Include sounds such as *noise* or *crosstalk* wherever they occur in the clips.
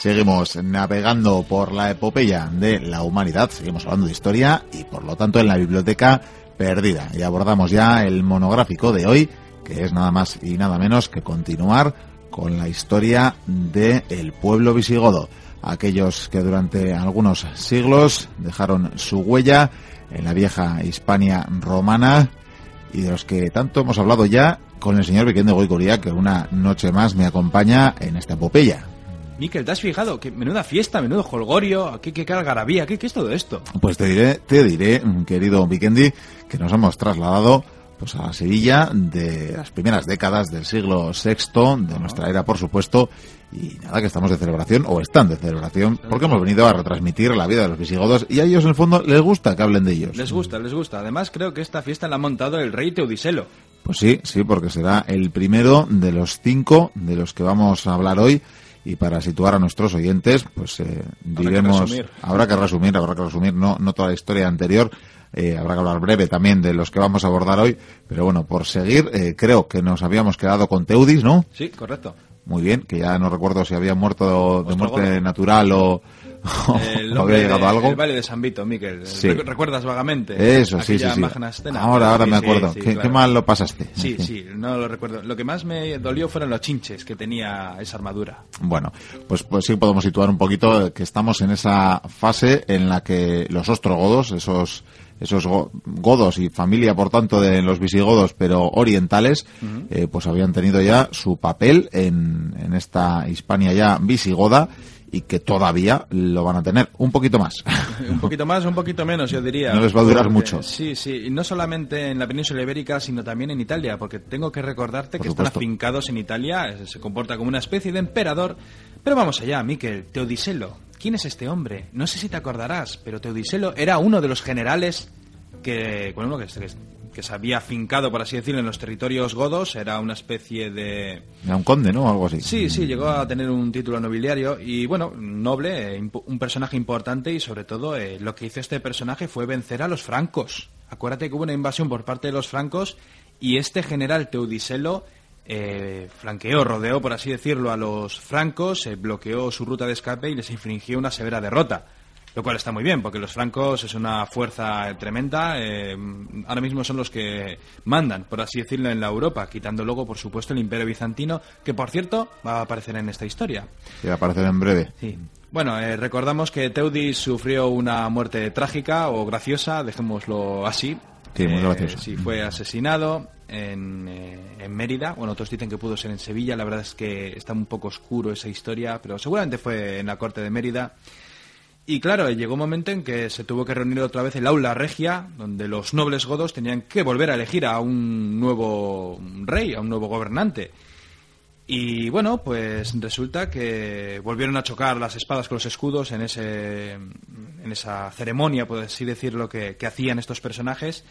Seguimos navegando por la epopeya de la humanidad, seguimos hablando de historia y por lo tanto en la biblioteca perdida. Y abordamos ya el monográfico de hoy, que es nada más y nada menos que continuar con la historia del pueblo visigodo. Aquellos que durante algunos siglos dejaron su huella en la vieja Hispania romana y de los que tanto hemos hablado ya con el señor Vicente Goicoría, que una noche más me acompaña en esta epopeya. Miquel, ¿te has fijado? Que menuda fiesta, menudo holgorio, qué, qué algarabía, ¿qué, qué es todo esto? Pues te diré, te diré, querido Vikendi, que nos hemos trasladado pues a Sevilla de las primeras décadas del siglo VI, de nuestra era, por supuesto, y nada, que estamos de celebración, o están de celebración, porque hemos venido a retransmitir la vida de los visigodos, y a ellos, en el fondo, les gusta que hablen de ellos. Les gusta, les gusta. Además, creo que esta fiesta la ha montado el rey Teodiselo. Pues sí, sí, porque será el primero de los cinco de los que vamos a hablar hoy, y para situar a nuestros oyentes, pues eh, diremos, habrá que resumir, habrá que resumir, no, no toda la historia anterior, eh, habrá que hablar breve también de los que vamos a abordar hoy, pero bueno, por seguir, eh, creo que nos habíamos quedado con Teudis, ¿no? Sí, correcto. Muy bien, que ya no recuerdo si había muerto de muerte natural o, *laughs* el había llegado algo. El baile de San Vito, Miquel. ¿Recuerdas vagamente? Eso, sí, sí, sí. Ahora, ahora me acuerdo. ¿Qué, mal lo pasaste? Sí, sí, no lo recuerdo. Lo que más me dolió fueron los chinches que tenía esa armadura. Bueno, pues, pues sí podemos situar un poquito que estamos en esa fase en la que los ostrogodos, esos esos godos y familia, por tanto, de los visigodos, pero orientales, eh, pues habían tenido ya su papel en, en esta Hispania ya visigoda y que todavía lo van a tener un poquito más. *laughs* un poquito más, un poquito menos, yo diría. No les va a durar mucho. Sí, sí, y no solamente en la península ibérica, sino también en Italia, porque tengo que recordarte que están afincados en Italia, se comporta como una especie de emperador. Pero vamos allá, Miquel, Teodiselo. ¿Quién es este hombre? No sé si te acordarás, pero Teodiselo era uno de los generales que, bueno, que, que se había afincado, por así decirlo, en los territorios godos, era una especie de... Era un conde, ¿no? Algo así. Sí, sí, llegó a tener un título nobiliario y, bueno, noble, eh, un personaje importante y, sobre todo, eh, lo que hizo este personaje fue vencer a los francos. Acuérdate que hubo una invasión por parte de los francos y este general Teudiselo eh, flanqueó, rodeó, por así decirlo, a los francos, bloqueó su ruta de escape y les infringió una severa derrota. Lo cual está muy bien, porque los francos es una fuerza tremenda. Eh, ahora mismo son los que mandan, por así decirlo, en la Europa, quitando luego, por supuesto, el Imperio Bizantino, que por cierto va a aparecer en esta historia. Sí, va a aparecer en breve. Sí. Bueno, eh, recordamos que Teudis sufrió una muerte trágica o graciosa, dejémoslo así. Sí, muy eh, sí, fue asesinado en, en, Mérida. Bueno, otros dicen que pudo ser en Sevilla. La verdad es que está un poco oscuro esa historia, pero seguramente fue en la corte de Mérida. Y claro, llegó un momento en que se tuvo que reunir otra vez el aula regia, donde los nobles godos tenían que volver a elegir a un nuevo rey, a un nuevo gobernante. Y bueno, pues resulta que volvieron a chocar las espadas con los escudos en, ese, en esa ceremonia, por así decirlo, que, que hacían estos personajes,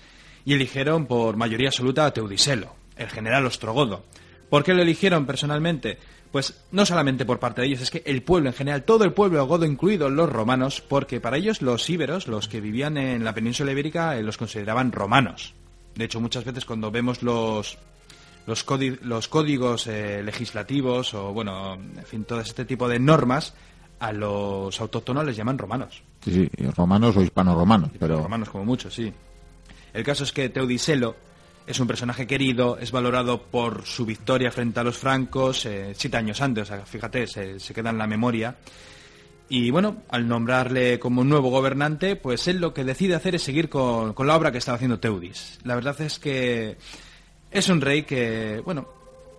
y eligieron por mayoría absoluta a Teudiselo, el general ostrogodo. ¿Por qué lo eligieron personalmente? Pues no solamente por parte de ellos, es que el pueblo en general, todo el pueblo godo, incluidos los romanos, porque para ellos los íberos, los que vivían en la península ibérica, eh, los consideraban romanos. De hecho, muchas veces cuando vemos los, los, los códigos eh, legislativos o, bueno, en fin, todo este tipo de normas, a los autóctonos les llaman romanos. Sí, sí, romanos o hispano-romanos, pero... Romanos como mucho, sí. El caso es que Teodiselo es un personaje querido, es valorado por su victoria frente a los francos eh, siete años antes, o sea, fíjate, se, queda en la memoria. Y bueno, al nombrarle como nuevo gobernante, pues él lo que decide hacer es seguir con, la obra que estaba haciendo Teudis. La verdad es que es un rey que, bueno,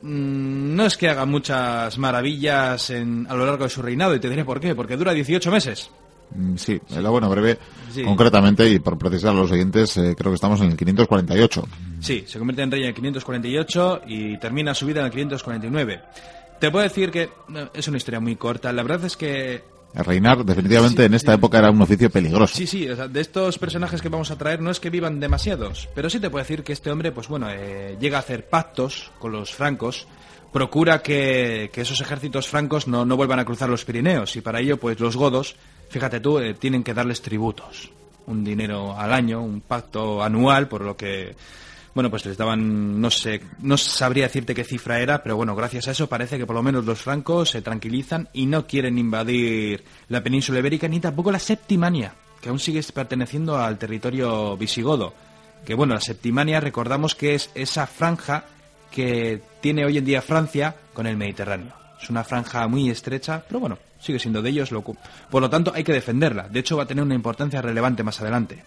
mm, no es que haga muchas maravillas en, a lo largo de su reinado, y te diré por qué, porque dura 18 meses. Mm, sí, la bueno breve, concretamente, y por precisar a los siguientes, eh, creo que estamos en el 548. Sí, se convierte en rey en el 548 y termina su vida en el 549. Te puedo decir que es una historia muy corta. La verdad es que reinar definitivamente en esta época era un oficio peligroso. Sí, sí, de estos personajes que vamos a traer no es que vivan demasiados, pero sí te puedo decir que este hombre, pues bueno, eh, llega a hacer pactos con los francos, procura que, esos ejércitos francos no, no, vuelvan a cruzar los Pirineos y para ello, pues los godos fíjate tú, eh, tienen que darles tributos, un dinero al año, un pacto anual, por lo que bueno, pues les daban, no sé, no sabría decirte qué cifra era, pero bueno, gracias a eso parece que por lo menos los francos se tranquilizan y no quieren invadir la península ibérica ni tampoco la Septimania, que aún sigue perteneciendo al territorio visigodo. Que bueno, la Septimania recordamos que es esa franja que tiene hoy en día Francia con el Mediterráneo. Es una franja muy estrecha, pero bueno, sigue siendo de ellos. Lo, por lo tanto, hay que defenderla. De hecho, va a tener una importancia relevante más adelante.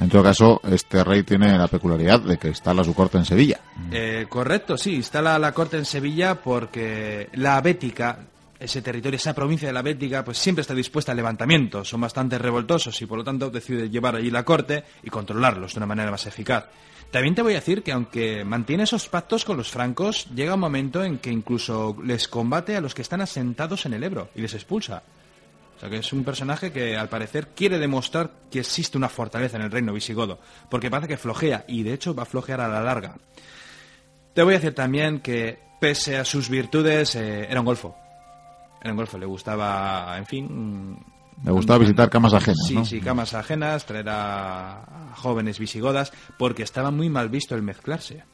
En todo caso, este rey tiene la peculiaridad de que instala su corte en Sevilla. Eh, correcto, sí, instala la corte en Sevilla porque la Bética, ese territorio, esa provincia de la Bética, pues siempre está dispuesta al levantamiento. Son bastante revoltosos y por lo tanto decide llevar allí la corte y controlarlos de una manera más eficaz. También te voy a decir que aunque mantiene esos pactos con los francos, llega un momento en que incluso les combate a los que están asentados en el Ebro y les expulsa. O sea que es un personaje que al parecer quiere demostrar que existe una fortaleza en el reino visigodo, porque parece que flojea y de hecho va a flojear a la larga. Te voy a decir también que pese a sus virtudes eh, era un golfo. Era un golfo, le gustaba, en fin... Le gustaba visitar camas ajenas. Sí, sí, camas ajenas, traer a jóvenes visigodas, porque estaba muy mal visto el mezclarse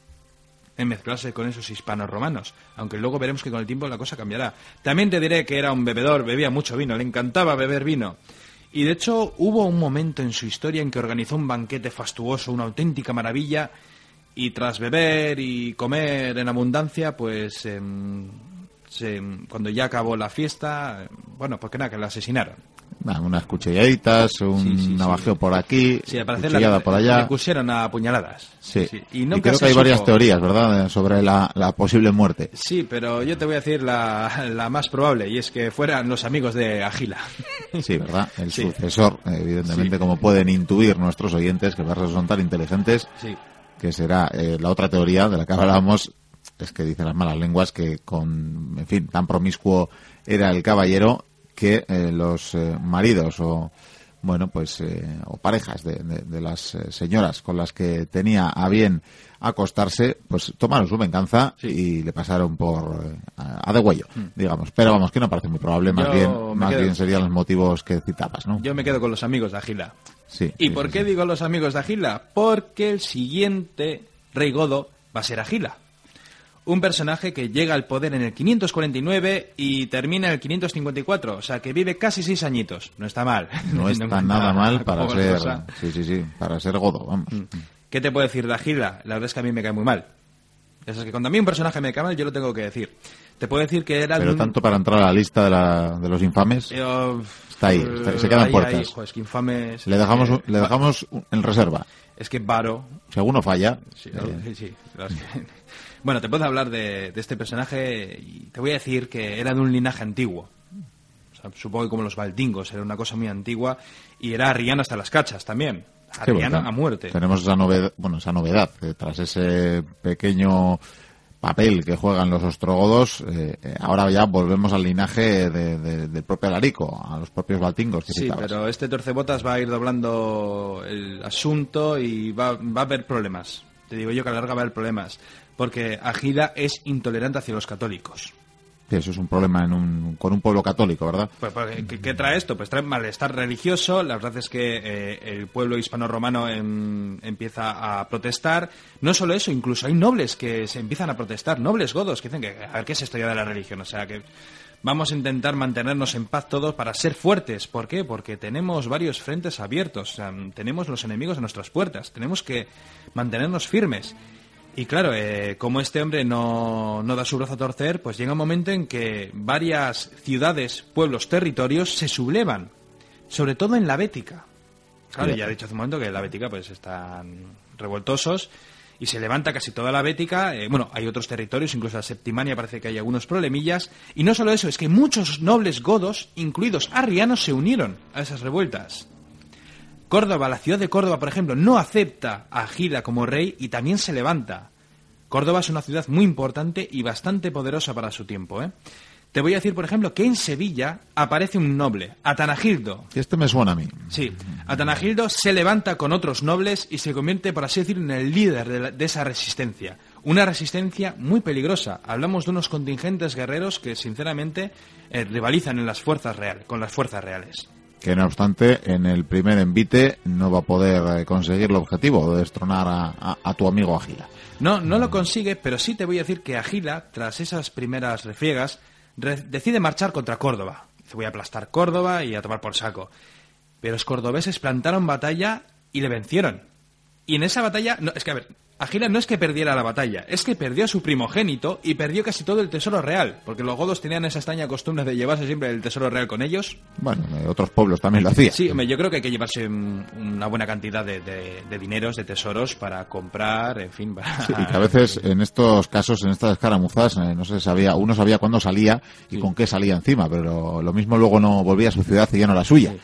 en mezclarse con esos hispanos romanos, aunque luego veremos que con el tiempo la cosa cambiará. También te diré que era un bebedor, bebía mucho vino, le encantaba beber vino. Y de hecho hubo un momento en su historia en que organizó un banquete fastuoso, una auténtica maravilla, y tras beber y comer en abundancia, pues em, cuando ya acabó la fiesta, bueno, pues que nada, que la asesinaron unas cuchilladitas, un navajeo por aquí, cuchillada por allá. Le pusieron a puñaladas. Sí. Y, creo que hay varias teorías, ¿verdad?, sobre la, posible muerte. Sí, pero yo te voy a decir la, la, más probable, y es que fueran los amigos de Agila. Sí, ¿verdad? El sucesor, evidentemente, como pueden intuir nuestros oyentes, que son tan inteligentes, que será eh, la otra teoría de la que hablábamos, es que dicen las malas lenguas que con, en fin, tan promiscuo era el caballero que eh, los eh, maridos o bueno pues eh, o parejas de, de, las señoras con las que tenía a bien acostarse pues tomaron su venganza y le pasaron por a, de huello hmm. digamos. Pero vamos que no parece muy probable más bien más bien serían los motivos que citabas no yo me quedo con los amigos de Agila sí y por qué digo los amigos de Agila porque el siguiente rey godo va a ser Agila un personaje que llega al poder en el 549 y termina en el 554, o sea que vive casi seis añitos. No está mal. *laughs* No está nada mal para ser, sí, sí, sí, para ser godo, vamos. Mm. ¿Qué te puedo decir de Agila? La verdad es que a mí me cae muy mal. Es que cuando a mí un personaje me cae mal, yo lo tengo que decir. Te puedo decir que era... Pero tanto para entrar a la lista de, la, de los infames... está ahí, se quedan puertas. es que infames... Le dejamos, le dejamos en reserva. Es que Varo... Si alguno falla... Sí, eh, sí, bueno, te puedo hablar de, este personaje y te voy a decir que era de un linaje antiguo. supongo que como los baldingos, era una cosa muy antigua y era arriano hasta las cachas también. Arriano a muerte. Tenemos esa novedad, bueno, esa novedad, tras ese pequeño papel que juegan los ostrogodos, eh, eh, ahora ya volvemos al linaje del propio Alarico, a los propios baltingos. sí, pero este torcebotas va a ir doblando el asunto y va, va a haber problemas. Te digo yo que a la larga va a haber problemas porque Agila es intolerante hacia los católicos. eso es un problema en un, con un pueblo católico, ¿verdad? Pues, pues ¿qué, trae esto? Pues trae malestar religioso. La verdad es que eh, el pueblo hispano-romano em, empieza a protestar. No solo eso, incluso hay nobles que se empiezan a protestar, nobles godos, que dicen que, a ver, ¿qué es esto ya de la religión? O sea, que vamos a intentar mantenernos en paz todos para ser fuertes. ¿Por qué? Porque tenemos varios frentes abiertos. tenemos los enemigos a nuestras puertas. Tenemos que mantenernos firmes. Y claro, eh, como este hombre no, da su brazo a torcer, pues llega un momento en que varias ciudades, pueblos, territorios se sublevan, sobre todo en la Bética. Claro, ya he dicho hace un momento que en la Bética pues están revoltosos y se levanta casi toda la Bética. Eh, bueno, hay otros territorios, incluso la Septimania parece que hay algunos problemillas. Y no solo eso, es que muchos nobles godos, incluidos arrianos, se unieron a esas revueltas. Córdoba, la ciudad de Córdoba, por ejemplo, no acepta a Gila como rey y también se levanta. Córdoba es una ciudad muy importante y bastante poderosa para su tiempo. ¿eh? Te voy a decir, por ejemplo, que en Sevilla aparece un noble, Atanagildo. Este me suena a mí. Sí, Atanagildo se levanta con otros nobles y se convierte, por así decirlo, en el líder de, esa resistencia. Una resistencia muy peligrosa. Hablamos de unos contingentes guerreros que, sinceramente, eh, rivalizan en las fuerzas reales, con las fuerzas reales. Que no obstante en el primer envite no va a poder eh, conseguir el objetivo de destronar a, tu amigo Agila. No, no lo consigue, pero sí te voy a decir que Agila, tras esas primeras refriegas, decide marchar contra Córdoba. Dice, voy a aplastar Córdoba y a tomar por saco. Pero los cordobeses plantaron batalla y le vencieron. Y en esa batalla, no, es que a ver, Agila no es que perdiera la batalla, es que perdió a su primogénito y perdió casi todo el tesoro real, porque los godos tenían esa extraña costumbre de llevarse siempre el tesoro real con ellos. Bueno, otros pueblos también lo hacían. Sí, yo creo que hay que llevarse una buena cantidad de, dineros, de tesoros para comprar, en fin. y que a veces en estos casos, en estas escaramuzas, eh, no se sabía, uno sabía cuándo salía y con qué salía encima, pero lo mismo luego no volvía a su ciudad y ya no la suya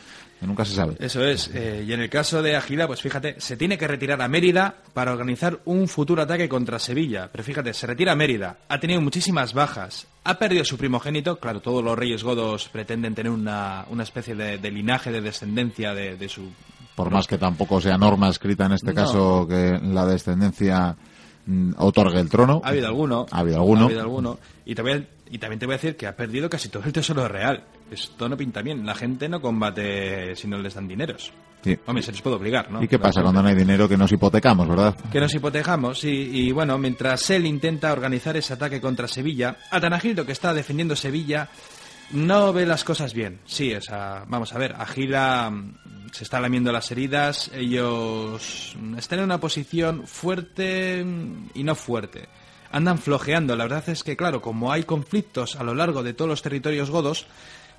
nunca se sabe. Eso es. Eh, y en el caso de Agila, pues fíjate, se tiene que retirar a Mérida para organizar un futuro ataque contra Sevilla. Pero fíjate, se retira a Mérida, ha tenido muchísimas bajas, ha perdido su primogénito. Claro, todos los reyes godos pretenden tener una, una especie de, linaje, de descendencia de, su... Por más que tampoco sea norma escrita en este caso que la descendencia otorgue el trono. Ha habido alguno. Ha habido alguno. Ha habido alguno. Y también y también te voy a decir que ha perdido casi todo el tesoro real. Esto no pinta bien. La gente no combate si no les dan dineros. Sí. Hombre, se les puede obligar, ¿no? ¿Y qué pasa cuando no hay dinero que nos hipotecamos, verdad? Que nos hipotecamos, sí. Y bueno, mientras él intenta organizar ese ataque contra Sevilla, Atanagildo, que está defendiendo Sevilla, no ve las cosas bien. Sí, o sea, vamos a ver, Agila mm, se está lamiendo las heridas, ellos están en una posición fuerte y no fuerte andan flojeando. La verdad es que, claro, como hay conflictos a lo largo de todos los territorios godos,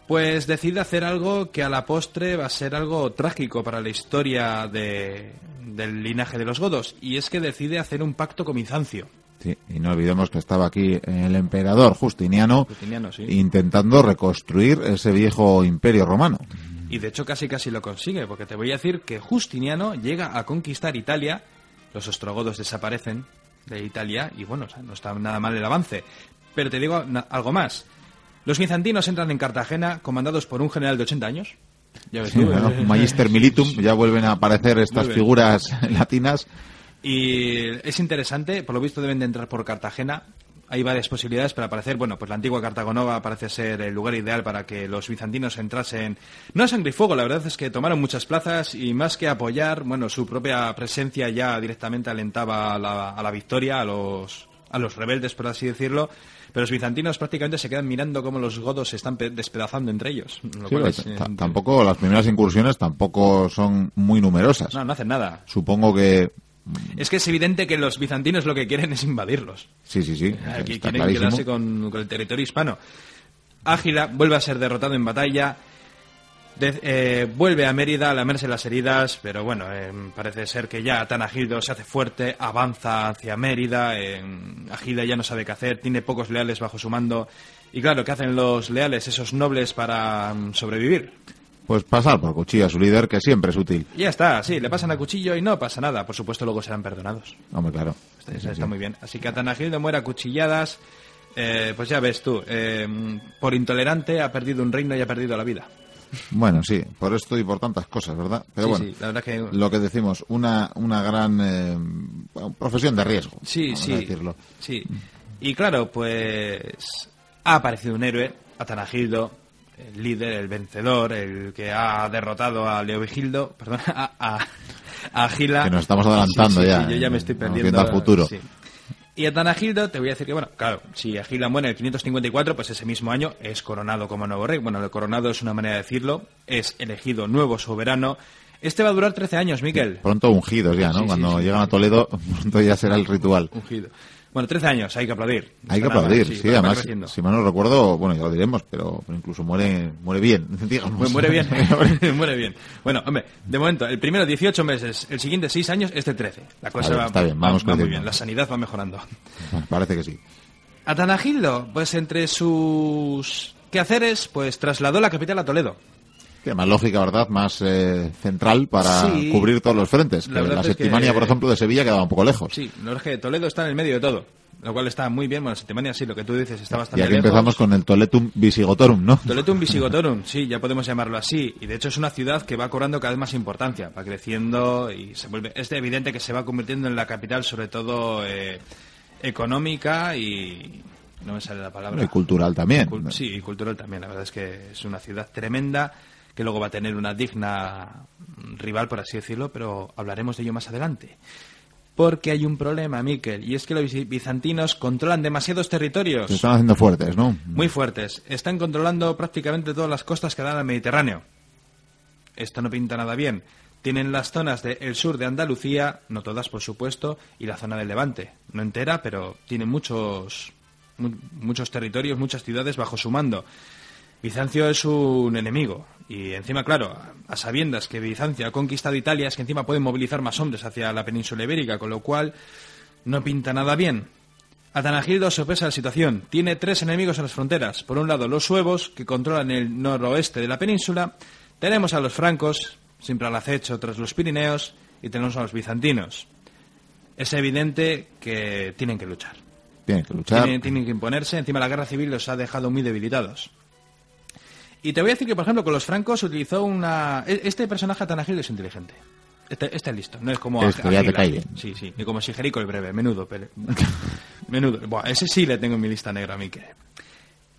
pues decide hacer algo que a la postre va a ser algo trágico para la historia del linaje de los godos, y es que decide hacer un pacto con Bizancio. Sí, y no olvidemos que estaba aquí el emperador Justiniano, intentando reconstruir ese viejo imperio romano. Y de hecho casi casi lo consigue, porque te voy a decir que Justiniano llega a conquistar Italia, los ostrogodos desaparecen, de Italia y bueno, no está nada mal el avance. Pero te digo algo más. Los bizantinos entran en Cartagena comandados por un general de 80 años. Ya ves Magister Militum, ya vuelven a aparecer estas figuras *laughs* latinas. Y es interesante, por lo visto deben de entrar por Cartagena. Hay varias posibilidades para aparecer. Bueno, pues la antigua Cartagonova parece ser el lugar ideal para que los bizantinos entrasen. No a sangre y fuego, la verdad es que tomaron muchas plazas y más que apoyar, bueno, su propia presencia ya directamente alentaba a la, a la victoria, a los, a los rebeldes, por así decirlo. Pero los bizantinos prácticamente se quedan mirando cómo los godos se están despedazando entre ellos. Pues, tampoco, las primeras incursiones tampoco son muy numerosas. No, no hacen nada. Supongo que es que es evidente que los bizantinos lo que quieren es invadirlos. Sí, sí, sí. Aquí quieren quedarse con, el territorio hispano. Ágila vuelve a ser derrotado en batalla. Eh, vuelve a Mérida a lamerse las heridas, pero bueno, eh, parece ser que ya Tanagildo se hace fuerte, avanza hacia Mérida, eh, Agila ya no sabe qué hacer, tiene pocos leales bajo su mando. Y claro, ¿qué hacen los leales, esos nobles, para mm, sobrevivir? Pues pasar por cuchillo a su líder, que siempre es útil. Ya está, sí, le pasan a cuchillo y no pasa nada. Por supuesto, luego serán perdonados. Hombre, claro. Está, muy bien. Así que Atanagildo muere a cuchilladas. Eh, pues ya ves tú, eh, por intolerante ha perdido un reino y ha perdido la vida. Bueno, sí, por esto y por tantas cosas, ¿verdad? Pero bueno, la verdad que... lo que decimos, una, una gran eh, profesión de riesgo. Sí, sí. Decirlo. Sí. Y claro, pues ha aparecido un héroe, Atanagildo, el líder, el vencedor, el que ha derrotado a Leovigildo, perdón, *laughs* a, a, a Gila. Que nos estamos adelantando ya. yo ya me estoy perdiendo. al futuro. Y a Tanagildo te voy a decir que, bueno, claro, si Agila muere en el 554, pues ese mismo año es coronado como nuevo rey. Bueno, el coronado es una manera de decirlo, es elegido nuevo soberano. Este va a durar 13 años, Miquel. Pronto ungidos ya, ¿no? Cuando llegan a Toledo, *laughs* pronto ya será el ritual. Ungido. Bueno, 13 años, hay que aplaudir. hay que aplaudir, sí, además, si mal no recuerdo, bueno, ya lo diremos, pero, incluso muere muere bien, *laughs* digamos. Muere bien, *laughs* *laughs* muere bien. Bueno, hombre, de momento, el primero 18 meses, el siguiente 6 años, este 13. La cosa va, está bien, vamos va, muy bien, la sanidad va mejorando. parece que sí. Atanagildo, pues entre sus quehaceres, pues trasladó la capital a Toledo. Que más lógica, ¿verdad? Más eh, central para cubrir todos los frentes. La, la Septimania, por ejemplo, de Sevilla quedaba un poco lejos. Sí, no es que Toledo está en el medio de todo. Lo cual está muy bien. Bueno, Septimania sí, lo que tú dices está bastante Y aquí empezamos con el Toletum Visigotorum, ¿no? Toletum *laughs* Visigotorum, sí, ya podemos llamarlo así. Y de hecho es una ciudad que va cobrando cada vez más importancia, va creciendo y se vuelve... Es evidente que se va convirtiendo en la capital, sobre todo eh, económica y... No me sale la palabra. Y cultural también. sí, y cultural también. La verdad es que es una ciudad tremenda que luego va a tener una digna rival, por así decirlo, pero hablaremos de ello más adelante. Porque hay un problema, Miquel, y es que los bizantinos controlan demasiados territorios. Se están haciendo fuertes, ¿no? Muy fuertes. Están controlando prácticamente todas las costas que dan al Mediterráneo. Esto no pinta nada bien. Tienen las zonas del sur de Andalucía, no todas por supuesto, y la zona del Levante. No entera, pero tienen muchos, muchos territorios, muchas ciudades bajo su mando. Bizancio es un enemigo. Y encima, claro, a sabiendas que Bizancio ha conquistado Italia, es que encima pueden movilizar más hombres hacia la península ibérica, con lo cual no pinta nada bien. Atanagildo sorpresa la situación. Tiene tres enemigos en las fronteras. Por un lado, los suevos, que controlan el noroeste de la península. Tenemos a los francos, siempre al acecho tras los Pirineos. Y tenemos a los bizantinos. Es evidente que tienen que luchar. Tienen que luchar. tienen que imponerse. Encima, la guerra civil los ha dejado muy debilitados. Y te voy a decir que, por ejemplo, con los francos utilizó una... E-, este personaje tan ágil es inteligente. Este, este, es listo, no es como... Este ya te cae Sí, sí, y como Sigerico el breve, menudo. *laughs* menudo. Buah, ese sí le tengo en mi lista negra a mí que...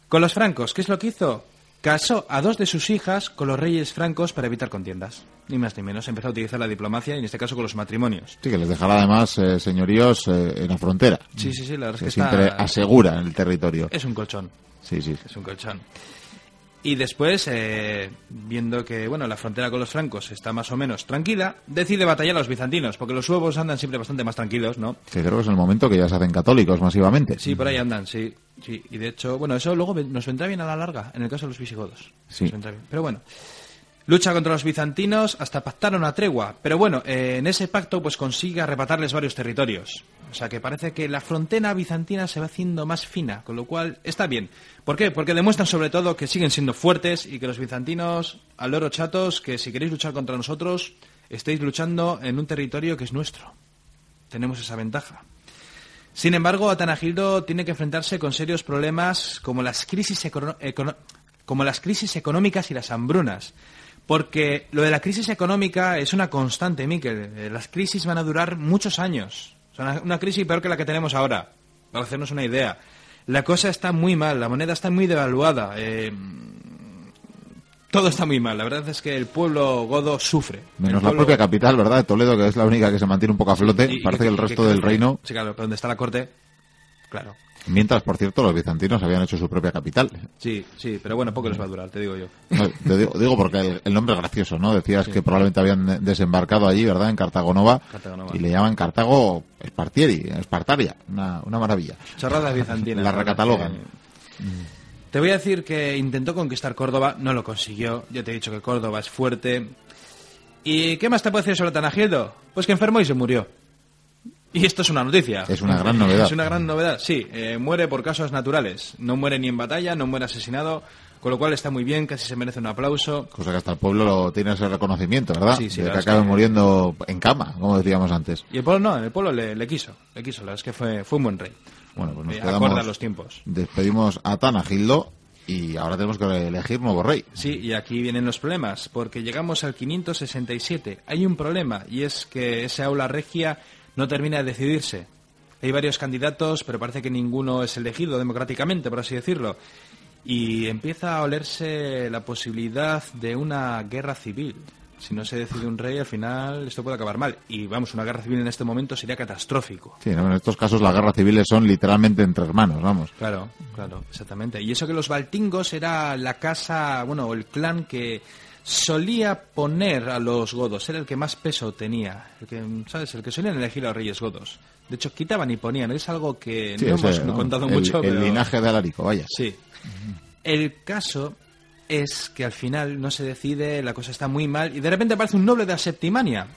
Con los francos, ¿qué es lo que hizo? Casó a dos de sus hijas con los reyes francos para evitar contiendas. Ni más ni menos. Empezó a utilizar la diplomacia y en este caso con los matrimonios. Sí, que les dejará además eh, señoríos eh, en la frontera. Sí, sí, sí, la verdad es que, siempre asegura el territorio. Es un colchón. Sí, sí. Es un colchón. Y después, eh, viendo que bueno la frontera con los francos está más o menos tranquila, decide batallar a los bizantinos, porque los suevos andan siempre bastante más tranquilos, ¿no? Que creo que es el momento que ya se hacen católicos masivamente. Sí, por ahí andan, sí. sí. Y de hecho, bueno, eso luego nos vendrá bien a la larga, en el caso de los visigodos. Sí. Pero bueno. Lucha contra los bizantinos hasta pactar una tregua, pero bueno, eh, en ese pacto pues consigue arrebatarles varios territorios. O sea que parece que la frontera bizantina se va haciendo más fina, con lo cual está bien. ¿Por qué? Porque demuestran sobre todo que siguen siendo fuertes y que los bizantinos, al loro chatos, que si queréis luchar contra nosotros, estáis luchando en un territorio que es nuestro. Tenemos esa ventaja. Sin embargo, Atanagildo tiene que enfrentarse con serios problemas como las crisis, como las crisis económicas y las hambrunas. Porque lo de la crisis económica es una constante, Miquel. Eh, las crisis van a durar muchos años. O una, crisis peor que la que tenemos ahora, para hacernos una idea. La cosa está muy mal, la moneda está muy devaluada. Eh, todo está muy mal. La verdad es que el pueblo godo sufre. Menos la propia capital, ¿verdad? Toledo, que es la única que se mantiene un poco a flote. Parece que, el resto del reino. Sí, claro, pero donde está la corte, claro. Mientras, por cierto, los bizantinos habían hecho su propia capital. Sí, sí, pero bueno, poco les va a durar, te digo yo. te digo, porque el, nombre es gracioso, ¿no? Decías que probablemente habían desembarcado allí, ¿verdad? En Cartagonova. Y le llaman Cartago Espartieri, Espartaria. Una, una maravilla. Chorradas bizantinas. La recatalogan. Te voy a decir que intentó conquistar Córdoba, no lo consiguió. Ya te he dicho que Córdoba es fuerte. ¿Y qué más te puedo decir sobre Tanagildo? Pues que enfermó y se murió. Y esto es una noticia. Es una gran novedad. Es una gran novedad, sí. Eh, muere por casos naturales. No muere ni en batalla, no muere asesinado. Con lo cual está muy bien, casi se merece un aplauso. Cosa que hasta el pueblo lo tiene ese reconocimiento, ¿verdad? Sí, sí. De que acabe muriendo en cama, como decíamos antes. Y el pueblo no, el pueblo le, quiso, le quiso. La verdad es que fue, fue un buen rey. Bueno, pues nos eh, quedamos... los tiempos. Despedimos a Tanagildo y ahora tenemos que elegir nuevo rey. Sí, y aquí vienen los problemas, porque llegamos al 567. Hay un problema, y es que esa aula regia no termina de decidirse. Hay varios candidatos, pero parece que ninguno es elegido democráticamente, por así decirlo. Y empieza a olerse la posibilidad de una guerra civil. Si no se decide un rey, al final esto puede acabar mal. Y vamos, una guerra civil en este momento sería catastrófico. Sí, en estos casos las guerras civiles son literalmente entre hermanos, vamos. Claro, claro, exactamente. Y eso que los baltingos era la casa, bueno, o el clan que solía poner a los godos, era el que más peso tenía, el que, ¿sabes? El que solían elegir a los reyes godos. De hecho, quitaban y ponían, es algo que no hemos contado mucho. El linaje de Alarico, vaya. Sí. El caso es que al final no se decide, la cosa está muy mal, y de repente aparece un noble de la Septimania,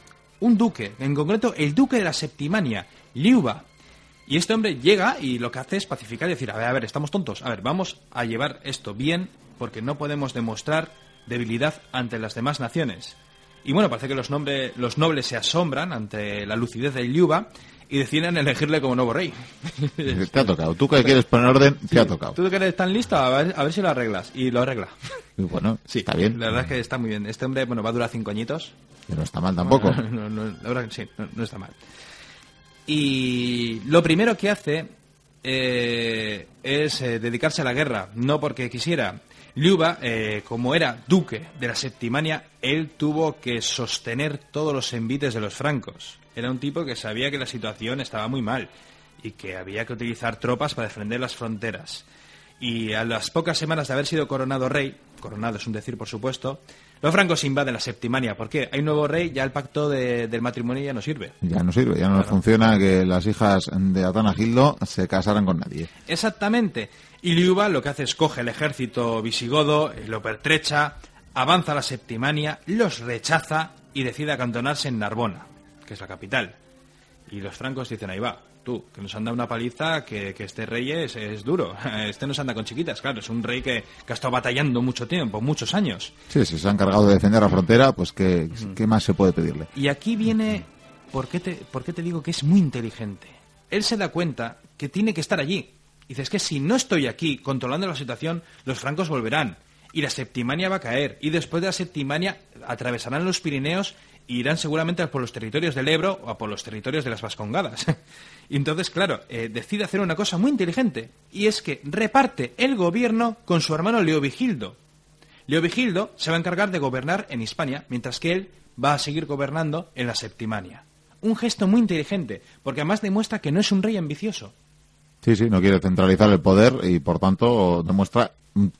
un duque, en concreto el duque de la Septimania, Liuba. Y este hombre llega y lo que hace es pacificar y decir, a ver, a ver, estamos tontos, a ver, vamos a llevar esto bien, porque no podemos demostrar debilidad ante las demás naciones. Y bueno, parece que los, los nobles se asombran ante la lucidez de Liuba y deciden elegirle como nuevo rey. *laughs* Te ha tocado. Tú que quieres poner orden, te ha tocado. Tú que eres tan listo, a ver, si lo arreglas. Y lo arregla. *laughs* bueno, sí, está bien. La verdad es que está muy bien. Este hombre, bueno, va a durar cinco añitos. No está mal tampoco. *laughs* la verdad que sí, no, está mal. Y lo primero que hace eh, es eh, dedicarse a la guerra, no porque quisiera, Liuba, eh, como era duque de la Septimania, él tuvo que sostener todos los envites de los francos. Era un tipo que sabía que la situación estaba muy mal y que había que utilizar tropas para defender las fronteras. Y a las pocas semanas de haber sido coronado rey, coronado es un decir por supuesto, los francos invaden la Septimania. ¿Por qué? Hay un nuevo rey, ya el pacto de- del matrimonio ya no sirve. Ya no sirve, ya no funciona que las hijas de Atanagildo se casaran con nadie. Exactamente. Y Liuba lo que hace es coge el ejército visigodo, lo pertrecha, avanza a la Septimania, los rechaza y decide acantonarse en Narbona, que es la capital. Y los francos dicen, ahí va, tú, que nos anda una paliza, que, que este rey es, es duro. *laughs* Este nos anda con chiquitas, claro, es un rey que, que ha estado batallando mucho tiempo, muchos años. Sí, si se ha encargado de defender la frontera, pues ¿qué, ¿qué más se puede pedirle? Y aquí viene, ¿por qué, te, ¿por qué te digo que es muy inteligente? Él se da cuenta que tiene que estar allí. Dice, es que si no estoy aquí controlando la situación, los francos volverán. Y la Septimania va a caer. Y después de la Septimania atravesarán los Pirineos irán seguramente por los territorios del Ebro o a por los territorios de las Vascongadas. *laughs* y entonces, claro, eh, decide hacer una cosa muy inteligente. Y es que reparte el gobierno con su hermano Leovigildo. Leovigildo se va a encargar de gobernar en Hispania, mientras que él va a seguir gobernando en la Septimania. Un gesto muy inteligente, porque además demuestra que no es un rey ambicioso. Sí, sí, no quiere centralizar el poder y por tanto demuestra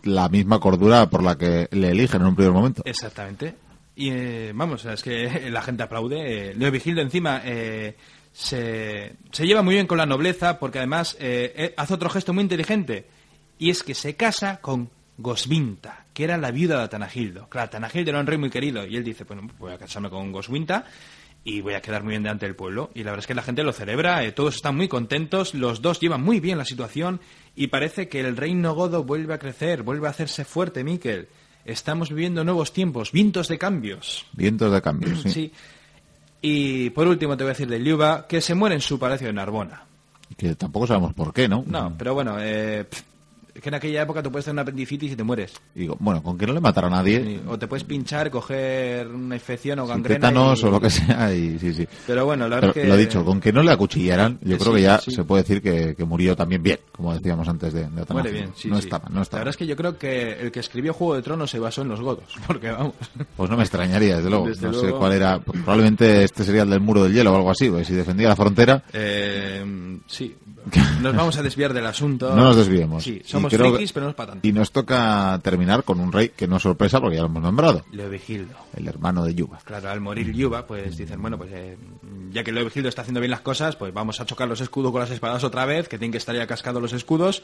la misma cordura por la que le eligen en un primer momento. Exactamente. Y eh, vamos, es que *laughs* la gente aplaude. Eh, Leovigildo encima eh, se, se lleva muy bien con la nobleza porque además eh, eh, hace otro gesto muy inteligente y es que se casa con Goswinta, que era la viuda de Atanagildo. Claro, Atanagildo era un rey muy querido y él dice, bueno, voy a casarme con Goswinta y voy a quedar muy bien delante del pueblo. Y la verdad es que la gente lo celebra, eh, todos están muy contentos, los dos llevan muy bien la situación y parece que el reino godo vuelve a crecer, vuelve a hacerse fuerte, Miquel. Estamos viviendo nuevos tiempos, vientos de cambios. Vientos de cambio, sí. Sí. Y por último te voy a decir de Liuba que se muere en su palacio de Narbona. Que tampoco sabemos por qué, ¿no? No, pero bueno, eh, pff, es que en aquella época tú puedes tener una apendicitis y te mueres. Digo, bueno, con que no le matara a nadie, Y- O te puedes pinchar, coger una infección o gangrena. tétanos y- o lo que sea, y sí, sí. Pero bueno, la verdad Pero que... lo dicho, con que no le acuchillaran, yo creo que ya sí. se puede decir que, que murió también bien, como decíamos antes de, de Muere bien, sí, no mal, no La está verdad es que yo creo que el que escribió Juego de Tronos se basó en los godos, *laughs* porque vamos... Pues no me extrañaría, desde luego. Desde no sé cuál era. pues probablemente este sería el del muro del hielo o algo así, porque si defendía la frontera. Eh, sí, nos vamos a desviar del asunto. No nos desviemos. Sí, Y somos creo frikis, pero no es para tanto. Y nos toca terminar con un rey que no es sorpresa porque ya lo hemos nombrado, Leovigildo. el hermano de Yuba. Claro, al morir Yuba, pues dicen, bueno, pues eh, ya que Leovigildo está haciendo bien las cosas, pues vamos a chocar los escudos con las espadas otra vez, que tienen que estar ya cascados los escudos,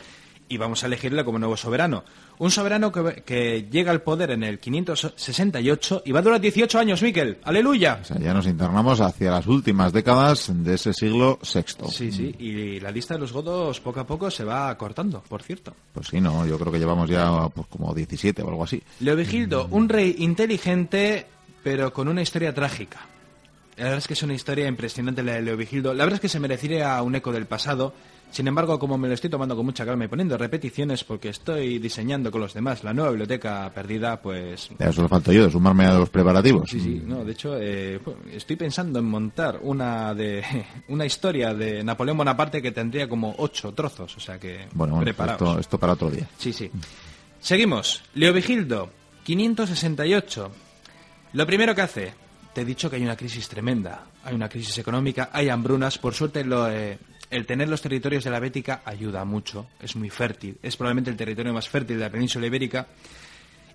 y vamos a elegirle como nuevo soberano. Un soberano que, que llega al poder en el 568 y va a durar 18 años, Miquel. ¡Aleluya! O sea, ya nos internamos hacia las últimas décadas de ese siglo sexto. Sí, sí, y la lista de los godos poco a poco se va cortando, por cierto. Pues sí, no, yo creo que llevamos ya pues, como 17 o algo así. Leovigildo, un rey inteligente, pero con una historia trágica. La verdad es que es una historia impresionante la de Leovigildo. La verdad es que se merecería un eco del pasado. Sin embargo, como me lo estoy tomando con mucha calma y poniendo repeticiones porque estoy diseñando con los demás la nueva biblioteca perdida, pues... Ya solo falto yo de sumarme a los preparativos. Sí, sí, no, de hecho, eh, estoy pensando en montar una de *laughs* una historia de Napoleón Bonaparte que tendría como ocho trozos, o sea que Bueno, bueno, esto, esto para otro día. Sí, sí. Seguimos. Leovigildo, 568. Lo primero que hace, te he dicho que hay una crisis tremenda. Hay una crisis económica, hay hambrunas. Por suerte, lo, eh, el tener los territorios de la Bética ayuda mucho. Es muy fértil. Es probablemente el territorio más fértil de la península ibérica.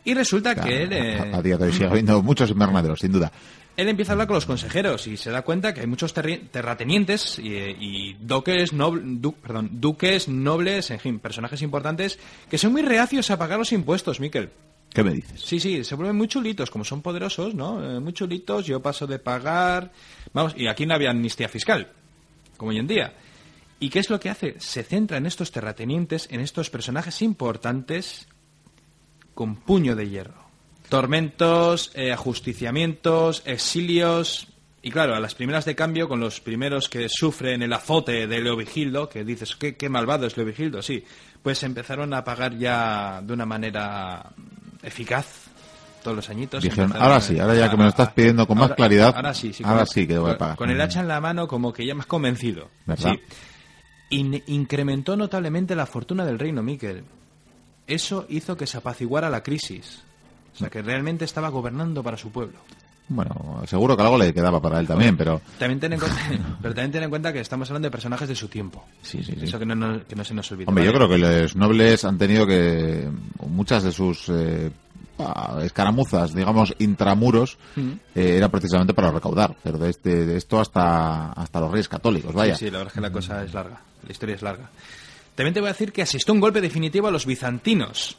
Y resulta que él, eh, a, día de hoy sigue habiendo *laughs* muchos invernaderos, sin duda. él empieza a hablar con los consejeros y se da cuenta que hay muchos terratenientes y, y doques, nob- du- perdón, duques, nobles, en fin, personajes importantes que son muy reacios a pagar los impuestos, Miquel. ¿Qué me dices? Sí, sí, se vuelven muy chulitos, como son poderosos, ¿no? Eh, muy chulitos, yo paso de pagar... Vamos, y aquí no había amnistía fiscal, como hoy en día. ¿Y qué es lo que hace? Se centra en estos terratenientes, en estos personajes importantes con puño de hierro. Tormentos, eh, ajusticiamientos, exilios... Y claro, a las primeras de cambio, con los primeros que sufren el azote de Leovigildo, que dices, qué, qué malvado es Leovigildo, sí, pues empezaron a pagar ya de una manera eficaz todos los añitos. Dijeron, ahora sí, ahora ya que me lo estás pidiendo con más claridad, ahora sí, sí, ahora con- sí que voy a pagar. Con el hacha en la mano, como que ya más convencido. ¿Verdad? Sí. In- incrementó notablemente la fortuna del reino, Miquel. eso hizo que se apaciguara la crisis. O sea, que realmente estaba gobernando para su pueblo. Bueno, seguro que algo le quedaba para él también, pero... También ten en cuenta, *laughs* pero también ten en cuenta que estamos hablando de personajes de su tiempo. Sí, sí, sí. Eso que no, no- que no se nos olvide. Hombre, yo creo que los nobles han tenido que... Muchas de sus eh, escaramuzas, digamos, intramuros, Mm. eh, era precisamente para recaudar. Pero de, este, de esto hasta, hasta los reyes católicos, vaya. Sí, sí, la verdad es que la cosa es larga. La historia es larga. También te voy a decir que asistió un golpe definitivo a los bizantinos.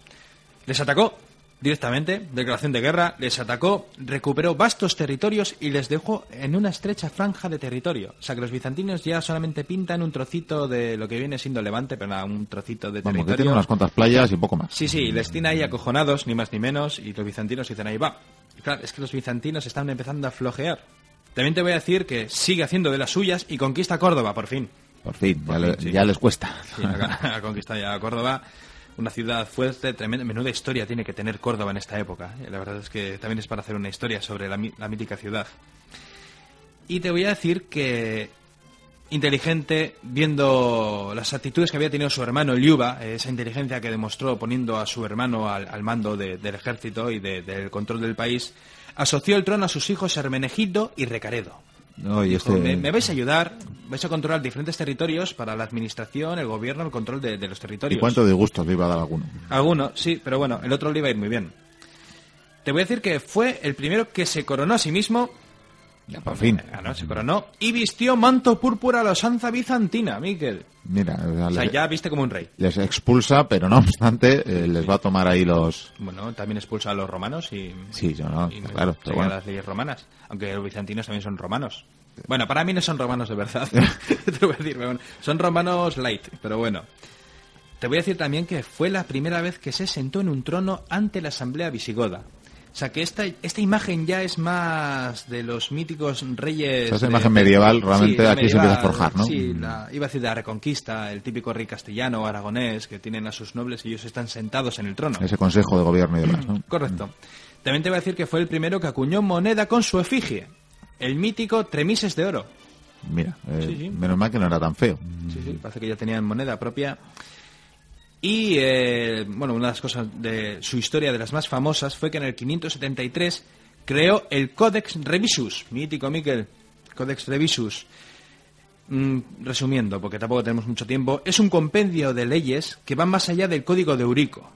Les atacó directamente, declaración de guerra, les atacó, recuperó vastos territorios y les dejó en una estrecha franja de territorio. O sea que los bizantinos ya solamente pintan un trocito de lo que viene siendo Levante, pero nada, un trocito de Vamos, que territorio. tiene unas cuantas playas y poco más. Sí, sí, les tiene ahí acojonados, ni más ni menos, y los bizantinos dicen ahí, va. Y claro, es que los bizantinos están empezando a flojear. También te voy a decir que sigue haciendo de las suyas y conquista Córdoba, por fin. Por fin, Por ya, le- sí. ya les cuesta. Sí, ya Córdoba, una ciudad fuerte, tremenda. Menuda historia tiene que tener Córdoba en esta época. ¿eh? La verdad es que también es para hacer una historia sobre la, mítica ciudad. Y te voy a decir que inteligente, viendo las actitudes que había tenido su hermano Liuba, eh, esa inteligencia que demostró poniendo a su hermano al, mando de- del ejército y de- del control del país, asoció el trono a sus hijos Hermenegildo y Recaredo. No, y este- me, me vais a ayudar, vais a controlar diferentes territorios para la administración, el gobierno, el control de, de los ¿Y territorios. cuánto disgustos le iba a dar alguno? Alguno, sí, pero bueno, el otro le iba a ir muy bien. Te voy a decir que fue el primero que se coronó a sí mismo. Ya, por fin. Ganó, se coronó y vistió manto púrpura a la usanza bizantina, Miquel. Mira, o sea, O sea, les, ya viste como un rey. les expulsa, pero no *laughs* obstante, eh, les va a tomar ahí los... Bueno, también expulsa a los romanos y. Sí, yo no, y claro, pero bueno. las leyes romanas. Aunque los bizantinos también son romanos. Bueno, para mí no son romanos de verdad. *laughs* *laughs* Te voy a decir, bueno, son romanos light, pero bueno. Te voy a decir también que fue la primera vez que se sentó en un trono ante la asamblea visigoda. O sea que esta, esta imagen ya es más de los míticos reyes. Esa de- imagen medieval, realmente aquí se empieza a forjar, ¿no? Sí, la- iba a decir de la reconquista, el típico rey castellano o aragonés que tienen a sus nobles y ellos están sentados en el trono. Ese consejo de gobierno y demás, ¿no? Correcto. También te voy a decir que fue el primero que acuñó moneda con su efigie. El mítico Tremises de oro. Mira, eh, Sí, sí. menos mal que no era tan feo. Sí, sí, parece que ya tenían moneda propia. Y, eh, bueno, una de las cosas de su historia, de las más famosas, fue que en el 573 creó el Codex Revisus. Mítico, Miquel. Codex Revisus. Mm, resumiendo, porque tampoco tenemos mucho tiempo, es un compendio de leyes que van más allá del Código de Eurico.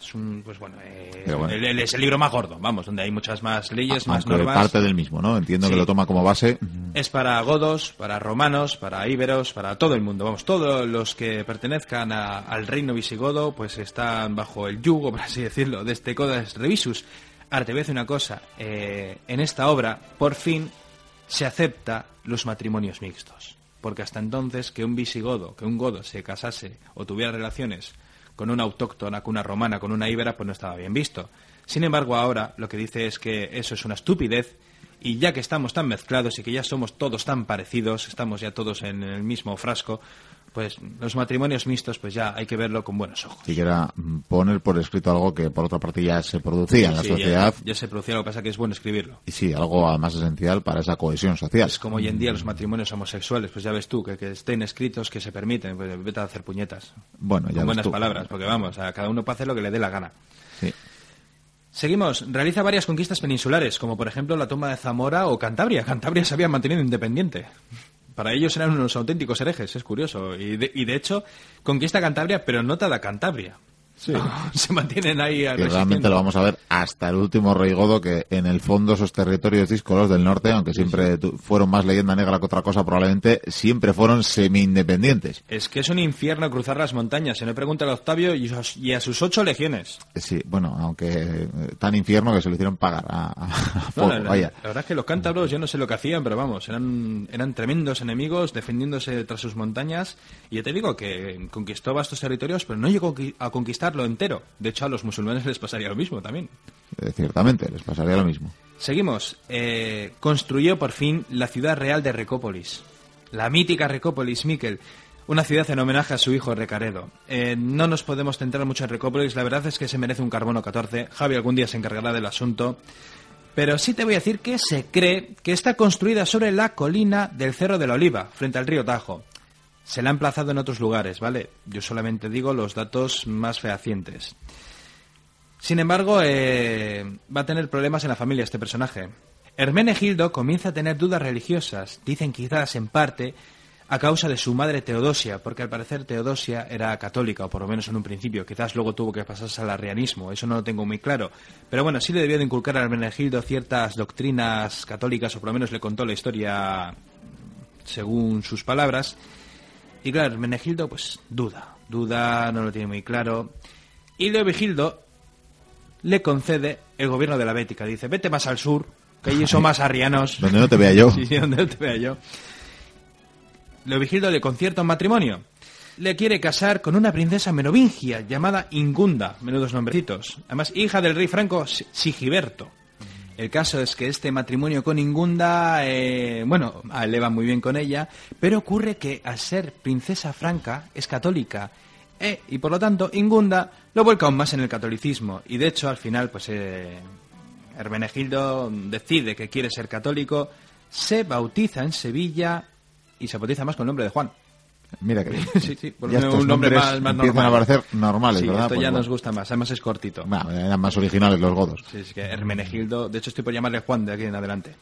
Es un, pues bueno, eh, bueno. el- el- es el libro más gordo, vamos, donde hay muchas más leyes, más Aunque normas. parte del mismo, ¿no? Entiendo Sí. que lo toma como base. Es para godos, para romanos, para íberos, para todo el mundo. Vamos, todos los que pertenezcan a- al reino visigodo, pues están bajo el yugo, *laughs* por así decirlo, de este Codex Revisus. Ahora te voy a decir una cosa. eh, en esta obra, por fin, se acepta los matrimonios mixtos. Porque hasta entonces que un visigodo, que un godo se casase o tuviera relaciones con una autóctona, con una romana, con una íbera, pues no estaba bien visto. Sin embargo, ahora lo que dice es que eso es una estupidez y ya que estamos tan mezclados y que ya somos todos tan parecidos, estamos ya todos en el mismo frasco, pues los matrimonios mixtos pues ya hay que verlo con buenos ojos. Siquiera mm, poner por escrito algo que por otra parte ya se producía en la Sí, ya- sociedad. Ya, se producía, lo que pasa que es bueno escribirlo. Y sí, algo además esencial para esa cohesión social. Es como hoy en día los matrimonios homosexuales, pues ya ves tú, que, que estén escritos, que se permiten, pues vete a hacer puñetas. Bueno, ya con buenas tú. palabras, porque vamos, a cada uno puede hacer lo que le dé la gana. Sí. Seguimos, realiza varias conquistas peninsulares, como por ejemplo la toma de Zamora o Cantabria. Cantabria se había mantenido independiente. Para ellos eran unos auténticos herejes, es curioso. Y de, hecho, conquista Cantabria, pero no toda Cantabria. *laughs* se mantienen ahí Y realmente lo vamos a ver hasta el último rey godo, que en el fondo esos territorios díscolos del norte, aunque siempre fueron más leyenda negra que otra cosa, probablemente siempre fueron semi-independientes. Es que es un infierno cruzar las montañas. Se me pregunta a Octavio y a, y a sus ocho legiones. Sí, bueno, aunque eh, tan infierno que se lo hicieron pagar a, a- a No, vaya. la verdad es que los cántabros yo no sé lo que hacían, pero vamos, eran, eran tremendos enemigos defendiéndose tras sus montañas. Y ya te digo que conquistó vastos territorios, pero no llegó a entero. De hecho, a los musulmanes les pasaría lo mismo también. Eh, ciertamente, les pasaría lo mismo. Seguimos. Eh, construyó por fin la ciudad real de Recópolis. La mítica Recópolis, Miquel. Una ciudad en homenaje a su hijo Recaredo. Eh, no nos podemos centrar mucho en Recópolis. La verdad es que se merece un carbono 14. Javi algún día se encargará del asunto. Pero sí te voy a decir que se cree que está construida sobre la colina del Cerro de la Oliva, frente al río Tajo. Se la ha emplazado en otros lugares, ¿vale? Yo solamente digo los datos más fehacientes. Sin embargo, eh, va a tener problemas en la familia este personaje. Hermenegildo comienza a tener dudas religiosas, dicen quizás en parte a causa de su madre Teodosia, porque al parecer Teodosia era católica, o por lo menos en un principio, quizás luego tuvo que pasarse al arrianismo, eso no lo tengo muy claro. Pero bueno, sí le debió de inculcar a Hermenegildo ciertas doctrinas católicas, o por lo menos le contó la historia según sus palabras. Y claro, Hermenegildo pues duda, duda, no lo tiene muy claro. Y Leovigildo le concede el gobierno de la Bética, dice, vete más al sur, que allí son más arrianos. *laughs* Donde no te vea yo. *laughs* Sí, sí, donde no te vea yo. Leovigildo le concierta un matrimonio. Le quiere casar con una princesa merovingia llamada Ingunda, menudos nombrecitos. Además, hija del rey franco Si- Sigiberto. El caso es que este matrimonio con Ingunda, eh, bueno, le va muy bien con ella, pero ocurre que al ser princesa franca es católica. eh, y por lo tanto, Ingunda lo vuelca aún más en el catolicismo. Y de hecho, al final, pues eh, Hermenegildo decide que quiere ser católico, se bautiza en Sevilla y se bautiza más con el nombre de Juan. Mira que bien. Sí, sí, por Ya un nombre más, más empiezan normal. a parecer normales, Sí, ¿verdad? esto Pues ya bueno. nos gusta más, además es cortito. Bueno, eran más originales los godos. Sí, es que Hermenegildo, de hecho estoy por llamarle Juan de aquí en adelante.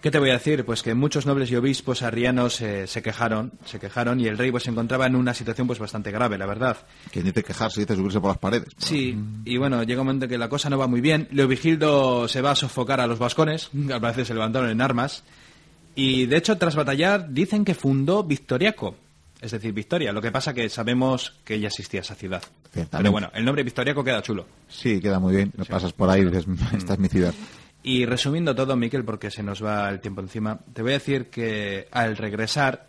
¿Qué te voy a decir? Pues que muchos nobles y obispos arrianos eh, se quejaron, se quejaron y el rey pues se encontraba en una situación pues bastante grave, la verdad. Quien dice quejarse dice subirse por las paredes. Sí, y bueno, llega un momento que la cosa no va muy bien. Leovigildo se va a sofocar a los vascones, que *laughs* al parecer se levantaron en armas. Y de hecho, tras batallar, dicen que fundó Victoriaco, es decir, Victoria. Lo que pasa que sabemos que ya existía esa ciudad. Pero bueno, el nombre Victoriaco queda chulo. Sí, queda muy bien. Lo pasas por ahí y dices, esta es mi ciudad. Y resumiendo todo, Miquel, porque se nos va el tiempo encima, te voy a decir que al regresar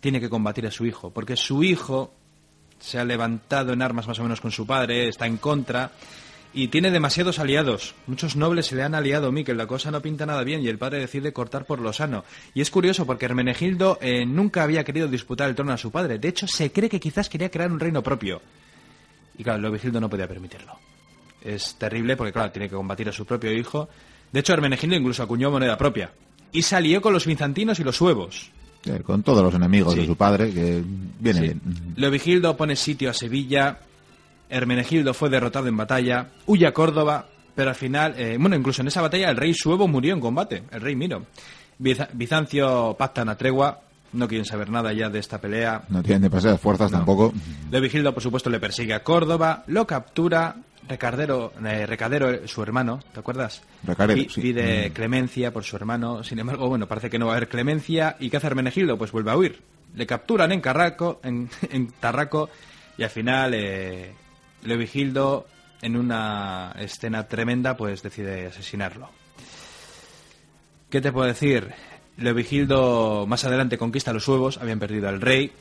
tiene que combatir a su hijo, porque su hijo se ha levantado en armas más o menos con su padre, está en contra y tiene demasiados aliados. Muchos nobles se le han aliado, Miquel, la cosa no pinta nada bien y el padre decide cortar por lo sano. Y es curioso porque Hermenegildo eh, nunca había querido disputar el trono a su padre, de hecho se cree que quizás quería crear un reino propio. Y claro, Leovigildo no podía permitirlo. Es terrible porque, claro, tiene que combatir a su propio hijo. De hecho, Hermenegildo incluso acuñó moneda propia. Y se alió con los bizantinos y los suevos. Eh, Con todos los enemigos Sí. de su padre, que viene Sí. bien. Leovigildo pone sitio a Sevilla. Hermenegildo fue derrotado en batalla. Huye a Córdoba. Pero al final, eh, bueno, incluso en esa batalla el rey suevo murió en combate. El rey Miro. Biza- Bizancio pacta una tregua. No quieren saber nada ya de esta pelea. No tienen demasiadas fuerzas tampoco. Leovigildo, por supuesto, le persigue a Córdoba, lo captura. Recardero, eh, Recadero, su hermano, ¿te acuerdas? Recadero, sí. Pide Mm. clemencia por su hermano. Sin embargo, bueno, parece que no va a haber clemencia. ¿Y qué hace Hermenegildo? Pues vuelve a huir. Le capturan en, Carraco, en, *laughs* en Tarraco y al final eh, Leovigildo, en una escena tremenda, pues decide asesinarlo. ¿Qué te puedo decir? Leovigildo más adelante conquista los suevos, habían perdido al rey,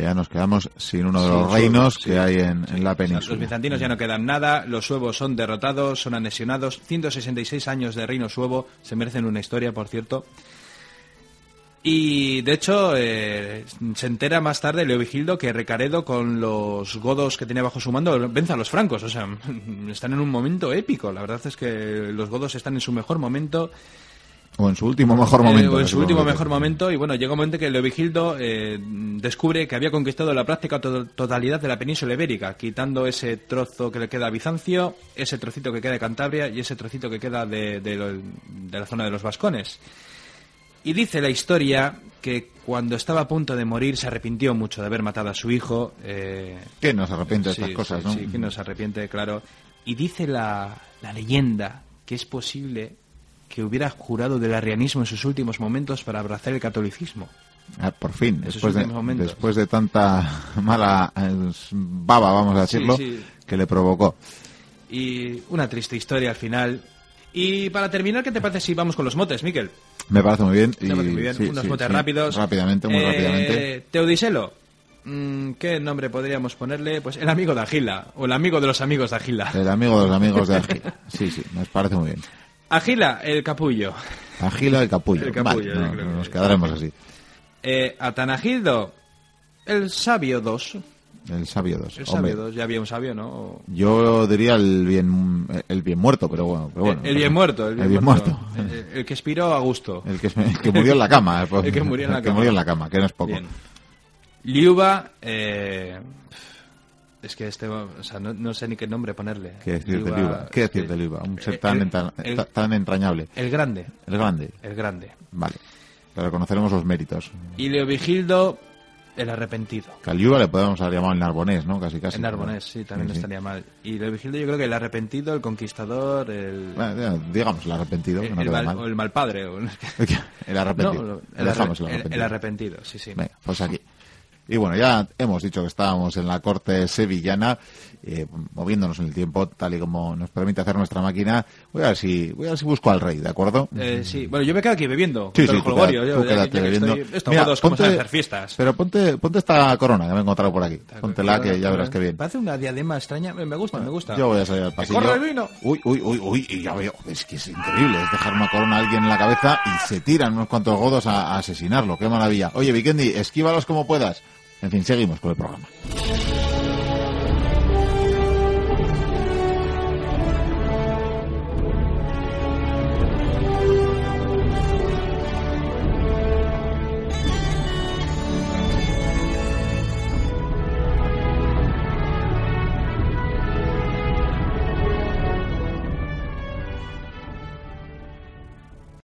ya nos quedamos sin uno de los reinos que sí. hay en, en la O sea, península. los bizantinos ya no quedan nada, los suevos son derrotados, son anexionados, 166 años de reino suevo, se merecen una historia, por cierto. Y de hecho, eh, se entera más tarde Leovigildo que Recaredo, con los godos que tenía bajo su mando, vence a los francos. O sea, *laughs* están en un momento épico. La verdad es que los godos están en su mejor momento. O en su último mejor Eh, momento. o en su último mejor momento y bueno llega un momento que Leovigildo eh, descubre que había conquistado la práctica to- totalidad de la península ibérica quitando ese trozo que le queda a Bizancio ese trocito que queda de Cantabria y ese trocito que queda de, de lo- de la zona de los vascones y dice la historia que cuando estaba a punto de morir se arrepintió mucho de haber matado a su hijo eh, ¿Quién no se arrepiente de Sí, estas cosas, sí, no? Sí, que no se arrepiente, claro. Y dice la, la leyenda que es posible que hubiera jurado del arrianismo en sus últimos momentos para abrazar el catolicismo. Ah, por fin, después de, después de tanta *laughs* mala eh, baba, vamos a decirlo, sí. que le provocó. Y una triste historia al final. Y para terminar, ¿qué te parece si vamos con los motes, Miquel? Me parece muy bien. ¿Te y muy bien? sí, Unos sí, motes sí, rápidos. Rápidamente, muy Eh, rápidamente. Teodiselo. Mm, ¿Qué nombre podríamos ponerle? Pues el amigo de Agila, o el amigo de los amigos de Agila. El amigo de los amigos de Agila. *laughs* Sí, sí, nos parece muy bien. Agila, el capullo. Agila el capullo. El capullo, Vale, no, nos quedaremos así. Eh, Atanagildo, el sabio 2. El sabio 2. El sabio 2, ya había un sabio, ¿no? yo diría el bien el bien muerto, pero bueno. Pero bueno el, el bien muerto. El bien, muerto. El, el que expiró a gusto. El que, el que murió en la cama. eh, pues, El que murió en la el *laughs* que cama. murió en la cama, que no es poco. Bien. Liuba, eh, es que este, o sea, no, no sé ni qué nombre ponerle. ¿Qué decir de Liuba, Liuba? ¿Qué decir de Liuba? Un ser el- tan, el- entra- el- ta- tan entrañable. El grande, El grande. el grande. Vale. Le reconoceremos los méritos. Y Leovigildo, el arrepentido. Que a Liuba le podemos haber llamado el Narbonés, ¿no? Casi, casi. En Narbonés, sí, también Sí, sí. estaría mal. Y Leovigildo yo creo que el arrepentido, el conquistador, el... Bueno, digamos, el arrepentido, que el, no el mal, mal. o el malpadre. o- El arrepentido. No, el, Dejamos el arre- el- el arrepentido, sí, sí. Venga, pues aquí. Y bueno, ya hemos dicho que estábamos en la corte sevillana, eh, moviéndonos en el tiempo, tal y como nos permite hacer nuestra máquina. Voy a ver si, voy a ver si busco al rey, ¿de acuerdo? Eh, sí, bueno, yo me quedo aquí bebiendo. Sí, tú queda- yo, tú ya- quédate ya que bebiendo. estoy- Estos Mira, ponte- hacer fiestas. Pero ponte, ponte esta corona que me he encontrado por aquí. Póntela que ya verás que bien. Parece una diadema extraña. Me gusta, me gusta. Yo voy a salir al pasillo. corre el vino! Uy, uy, uy, uy, y ya veo. Es que es increíble. Es dejar una corona a alguien en la cabeza y se tiran unos cuantos godos a, a asesinarlo. Qué maravilla. Oye, Vikendi, esquívalos como puedas. En fin, seguimos con el programa.